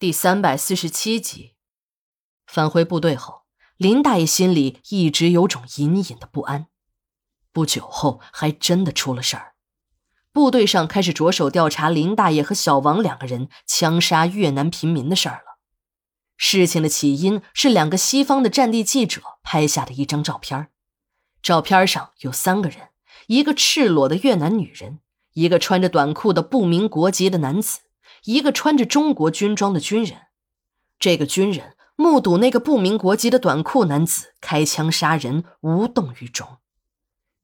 第三百四十七集，返回部队后，林大爷心里一直有种隐隐的不安。不久后，还真的出了事儿，部队上开始着手调查林大爷和小王两个人枪杀越南平民的事儿了。事情的起因是两个西方的战地记者拍下的一张照片，照片上有三个人：一个赤裸的越南女人，一个穿着短裤的不明国籍的男子。一个穿着中国军装的军人，这个军人目睹那个不明国籍的短裤男子开枪杀人，无动于衷。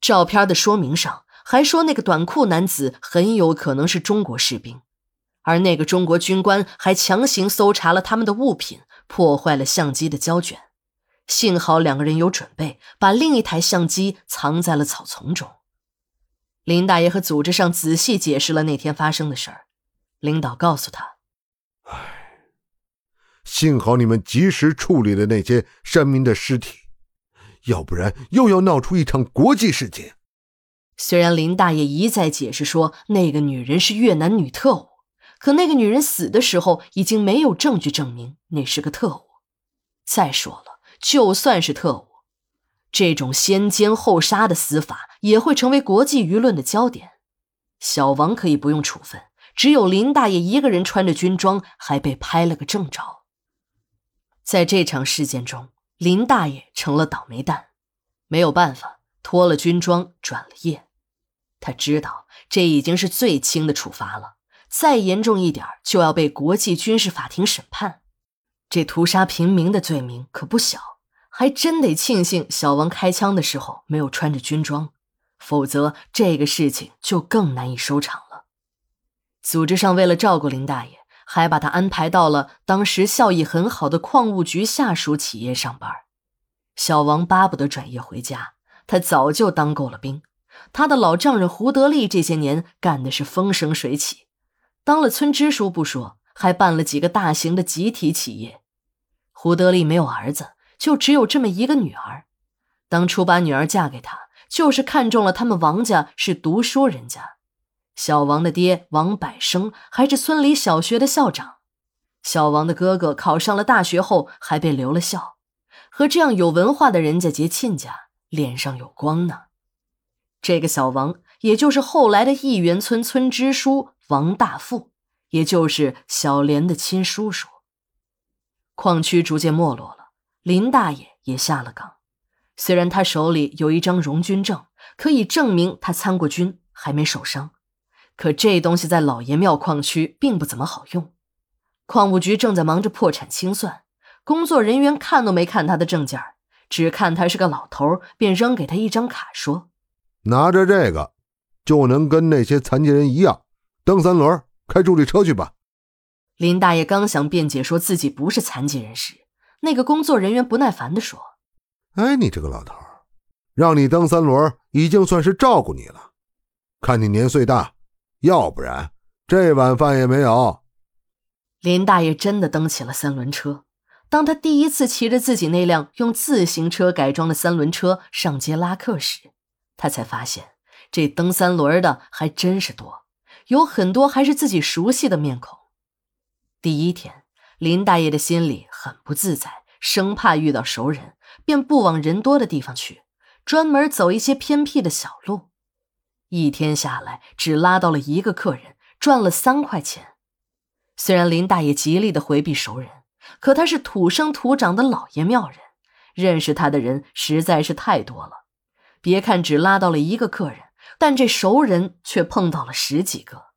照片的说明上还说，那个短裤男子很有可能是中国士兵，而那个中国军官还强行搜查了他们的物品，破坏了相机的胶卷。幸好两个人有准备，把另一台相机藏在了草丛中。林大爷和组织上仔细解释了那天发生的事儿。领导告诉他：“唉，幸好你们及时处理了那些山民的尸体，要不然又要闹出一场国际事件。”虽然林大爷一再解释说那个女人是越南女特务，可那个女人死的时候已经没有证据证明那是个特务。再说了，就算是特务，这种先奸后杀的死法也会成为国际舆论的焦点。小王可以不用处分。只有林大爷一个人穿着军装，还被拍了个正着。在这场事件中，林大爷成了倒霉蛋，没有办法，脱了军装转了业。他知道这已经是最轻的处罚了，再严重一点就要被国际军事法庭审判。这屠杀平民的罪名可不小，还真得庆幸小王开枪的时候没有穿着军装，否则这个事情就更难以收场。组织上为了照顾林大爷，还把他安排到了当时效益很好的矿务局下属企业上班。小王巴不得转业回家，他早就当够了兵。他的老丈人胡德利这些年干的是风生水起，当了村支书不说，还办了几个大型的集体企业。胡德利没有儿子，就只有这么一个女儿。当初把女儿嫁给他，就是看中了他们王家是读书人家。小王的爹王百生还是村里小学的校长，小王的哥哥考上了大学后还被留了校，和这样有文化的人家结亲家，脸上有光呢。这个小王，也就是后来的义园村村支书王大富，也就是小莲的亲叔叔。矿区逐渐没落了，林大爷也下了岗，虽然他手里有一张荣军证，可以证明他参过军，还没受伤。可这东西在老爷庙矿区并不怎么好用，矿务局正在忙着破产清算，工作人员看都没看他的证件，只看他是个老头，便扔给他一张卡，说：“拿着这个，就能跟那些残疾人一样，蹬三轮、开助力车去吧。”林大爷刚想辩解说自己不是残疾人时，那个工作人员不耐烦地说：“哎，你这个老头，让你蹬三轮已经算是照顾你了，看你年岁大。”要不然这碗饭也没有。林大爷真的蹬起了三轮车。当他第一次骑着自己那辆用自行车改装的三轮车上街拉客时，他才发现这蹬三轮的还真是多，有很多还是自己熟悉的面孔。第一天，林大爷的心里很不自在，生怕遇到熟人，便不往人多的地方去，专门走一些偏僻的小路。一天下来，只拉到了一个客人，赚了三块钱。虽然林大爷极力的回避熟人，可他是土生土长的老爷庙人，认识他的人实在是太多了。别看只拉到了一个客人，但这熟人却碰到了十几个。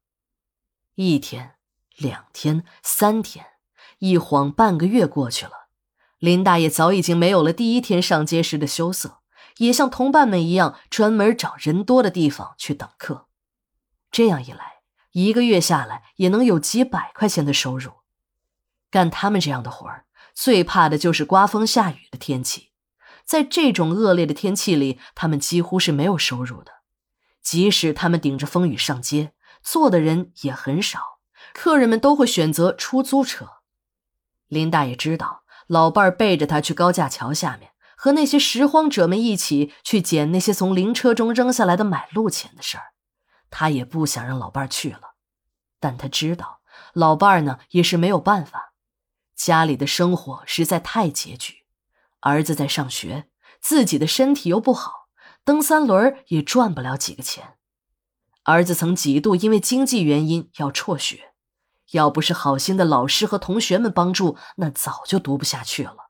一天、两天、三天，一晃半个月过去了，林大爷早已经没有了第一天上街时的羞涩。也像同伴们一样，专门找人多的地方去等客。这样一来，一个月下来也能有几百块钱的收入。干他们这样的活儿，最怕的就是刮风下雨的天气。在这种恶劣的天气里，他们几乎是没有收入的。即使他们顶着风雨上街，坐的人也很少，客人们都会选择出租车。林大爷知道，老伴儿背着他去高架桥下面。和那些拾荒者们一起去捡那些从灵车中扔下来的买路钱的事儿，他也不想让老伴儿去了，但他知道老伴儿呢也是没有办法，家里的生活实在太拮据，儿子在上学，自己的身体又不好，蹬三轮也赚不了几个钱。儿子曾几度因为经济原因要辍学，要不是好心的老师和同学们帮助，那早就读不下去了。